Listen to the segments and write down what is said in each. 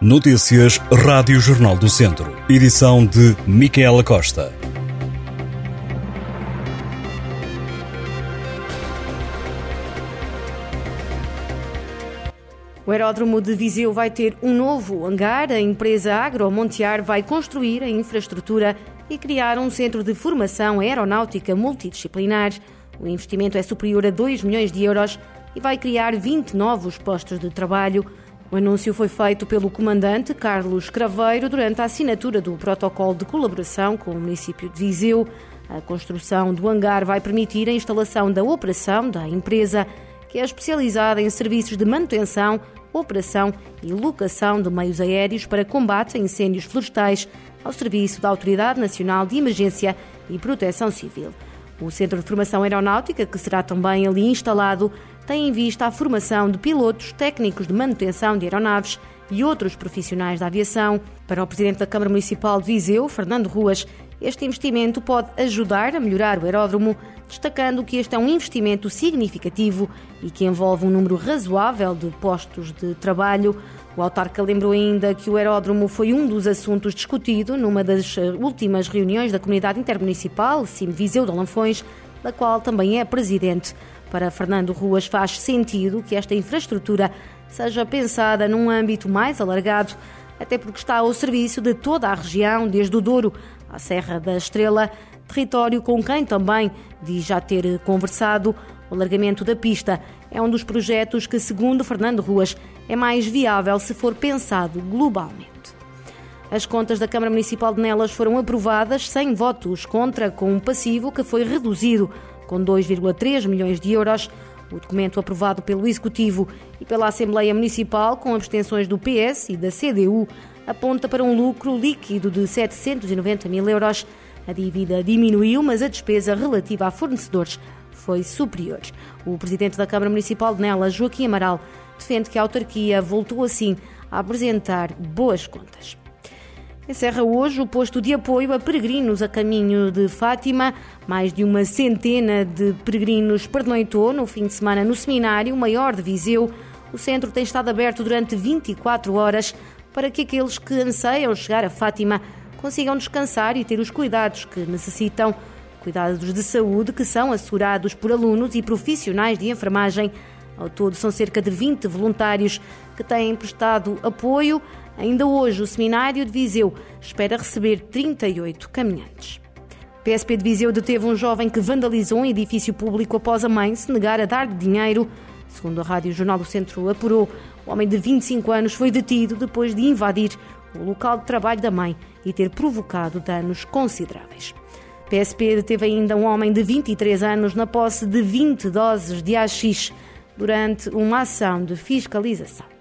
Notícias Rádio Jornal do Centro. Edição de Micaela Costa. O aeródromo de Viseu vai ter um novo hangar. A empresa Agromontear vai construir a infraestrutura e criar um centro de formação aeronáutica multidisciplinar. O investimento é superior a 2 milhões de euros e vai criar 20 novos postos de trabalho. O anúncio foi feito pelo comandante Carlos Craveiro durante a assinatura do protocolo de colaboração com o município de Viseu. A construção do hangar vai permitir a instalação da operação da empresa, que é especializada em serviços de manutenção, operação e locação de meios aéreos para combate a incêndios florestais, ao serviço da Autoridade Nacional de Emergência e Proteção Civil. O Centro de Formação Aeronáutica, que será também ali instalado, tem em vista a formação de pilotos, técnicos de manutenção de aeronaves e outros profissionais da aviação. Para o Presidente da Câmara Municipal de Viseu, Fernando Ruas, este investimento pode ajudar a melhorar o aeródromo, destacando que este é um investimento significativo e que envolve um número razoável de postos de trabalho. O autarca lembrou ainda que o aeródromo foi um dos assuntos discutido numa das eh, últimas reuniões da Comunidade Intermunicipal, CIM Viseu de Alanfões, da qual também é presidente. Para Fernando Ruas faz sentido que esta infraestrutura seja pensada num âmbito mais alargado, até porque está ao serviço de toda a região, desde o Douro à Serra da Estrela, território com quem também diz já ter conversado. O alargamento da pista é um dos projetos que, segundo Fernando Ruas, é mais viável se for pensado globalmente. As contas da Câmara Municipal de Nelas foram aprovadas sem votos contra, com um passivo que foi reduzido com 2,3 milhões de euros. O documento aprovado pelo Executivo e pela Assembleia Municipal, com abstenções do PS e da CDU, aponta para um lucro líquido de 790 mil euros. A dívida diminuiu, mas a despesa relativa a fornecedores foi superior. O presidente da Câmara Municipal de Nela, Joaquim Amaral, defende que a autarquia voltou assim a apresentar boas contas. Encerra hoje o posto de apoio a peregrinos a caminho de Fátima. Mais de uma centena de peregrinos pernoitou no fim de semana no seminário maior de Viseu. O centro tem estado aberto durante 24 horas para que aqueles que anseiam chegar a Fátima consigam descansar e ter os cuidados que necessitam. Cuidados de saúde que são assegurados por alunos e profissionais de enfermagem. Ao todo, são cerca de 20 voluntários que têm prestado apoio Ainda hoje, o Seminário de Viseu espera receber 38 caminhantes. PSP de Viseu deteve um jovem que vandalizou um edifício público após a mãe se negar a dar dinheiro. Segundo a Rádio Jornal do Centro apurou, o homem de 25 anos foi detido depois de invadir o local de trabalho da mãe e ter provocado danos consideráveis. PSP deteve ainda um homem de 23 anos na posse de 20 doses de AX durante uma ação de fiscalização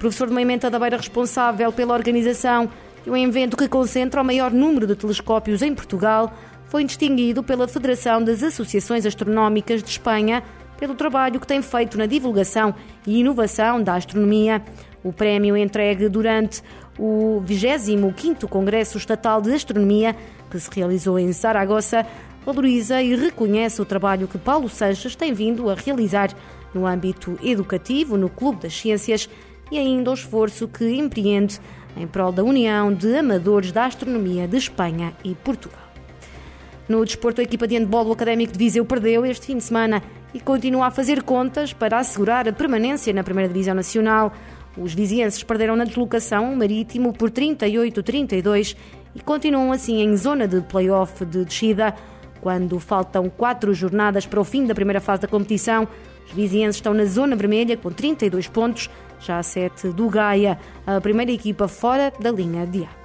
professor de Moimenta da Beira responsável pela organização de um evento que concentra o maior número de telescópios em Portugal, foi distinguido pela Federação das Associações Astronómicas de Espanha pelo trabalho que tem feito na divulgação e inovação da astronomia. O prémio entregue durante o 25º Congresso Estatal de Astronomia, que se realizou em Saragossa, valoriza e reconhece o trabalho que Paulo Sanches tem vindo a realizar no âmbito educativo, no Clube das Ciências e ainda o esforço que empreende em prol da União de Amadores da Astronomia de Espanha e Portugal. No desporto, a equipa de handball do Académico de Viseu perdeu este fim de semana e continua a fazer contas para assegurar a permanência na Primeira Divisão Nacional. Os vizienses perderam na deslocação o Marítimo por 38-32 e continuam assim em zona de play-off de descida. Quando faltam quatro jornadas para o fim da primeira fase da competição, os vizienses estão na zona vermelha com 32 pontos, já a 7 do Gaia, a primeira equipa fora da linha de água.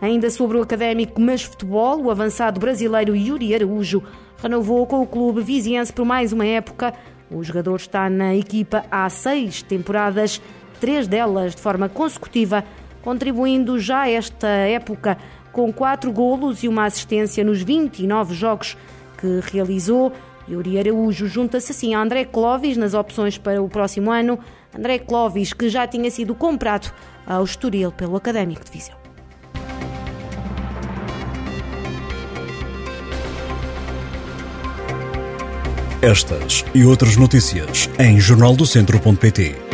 Ainda sobre o académico mas futebol, o avançado brasileiro Yuri Araújo renovou com o clube viziense por mais uma época. O jogador está na equipa há seis temporadas, três delas de forma consecutiva, contribuindo já esta época com quatro golos e uma assistência nos 29 jogos que realizou. Yuri Araújo junta-se assim a André Clovis nas opções para o próximo ano. André Clovis, que já tinha sido comprado ao Estoril pelo Académico de Viseu. Estas e outras notícias em jornaldocentro.pt